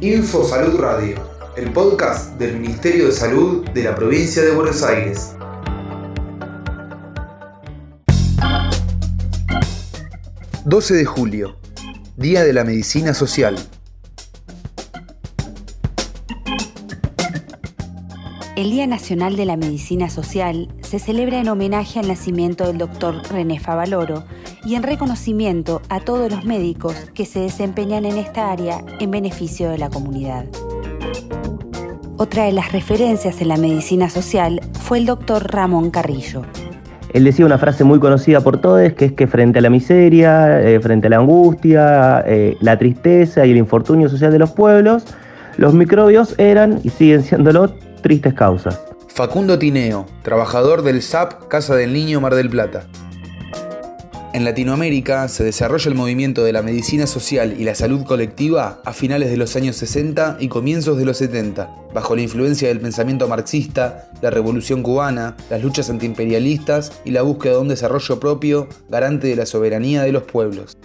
Info Salud Radio, el podcast del Ministerio de Salud de la provincia de Buenos Aires. ...12 de julio... ...Día de la Medicina Social... El Día Nacional de la Medicina Social se celebra en homenaje al nacimiento del doctor René Favaloro y en reconocimiento a todos los médicos que se desempeñan en esta área en beneficio de la comunidad. Otra de las referencias en la medicina social fue el doctor Ramón Carrillo. Él decía una frase muy conocida por todos, que es que frente a la miseria, eh, frente a la angustia, eh, la tristeza y el infortunio social de los pueblos, los microbios eran y siguen siéndolo tristes causas. Facundo Tineo, trabajador del SAP Casa del Niño Mar del Plata. En Latinoamérica se desarrolla el movimiento de la medicina social y la salud colectiva a finales de los años 60 y comienzos de los 70, bajo la influencia del pensamiento marxista, la revolución cubana, las luchas antiimperialistas y la búsqueda de un desarrollo propio garante de la soberanía de los pueblos.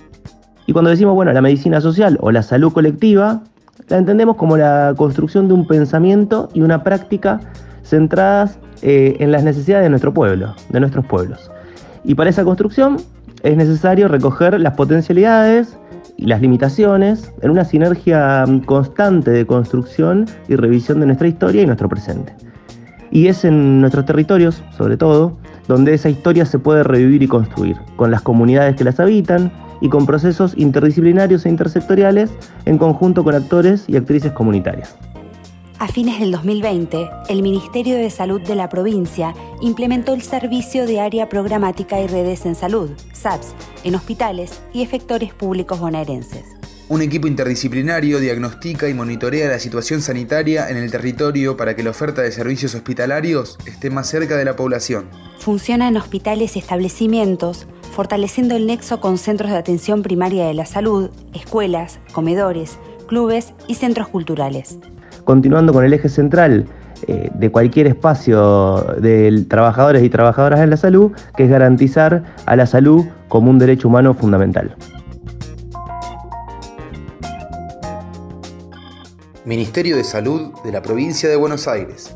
Y cuando decimos, bueno, la medicina social o la salud colectiva, la entendemos como la construcción de un pensamiento y una práctica centradas eh, en las necesidades de nuestro pueblo, de nuestros pueblos. Y para esa construcción es necesario recoger las potencialidades y las limitaciones en una sinergia constante de construcción y revisión de nuestra historia y nuestro presente. Y es en nuestros territorios, sobre todo, donde esa historia se puede revivir y construir, con las comunidades que las habitan, y con procesos interdisciplinarios e intersectoriales en conjunto con actores y actrices comunitarias. A fines del 2020, el Ministerio de Salud de la provincia implementó el Servicio de Área Programática y Redes en Salud, SAPS, en hospitales y efectores públicos bonaerenses. Un equipo interdisciplinario diagnostica y monitorea la situación sanitaria en el territorio para que la oferta de servicios hospitalarios esté más cerca de la población. Funciona en hospitales y establecimientos fortaleciendo el nexo con centros de atención primaria de la salud, escuelas, comedores, clubes y centros culturales. Continuando con el eje central eh, de cualquier espacio de trabajadores y trabajadoras en la salud, que es garantizar a la salud como un derecho humano fundamental. Ministerio de Salud de la Provincia de Buenos Aires.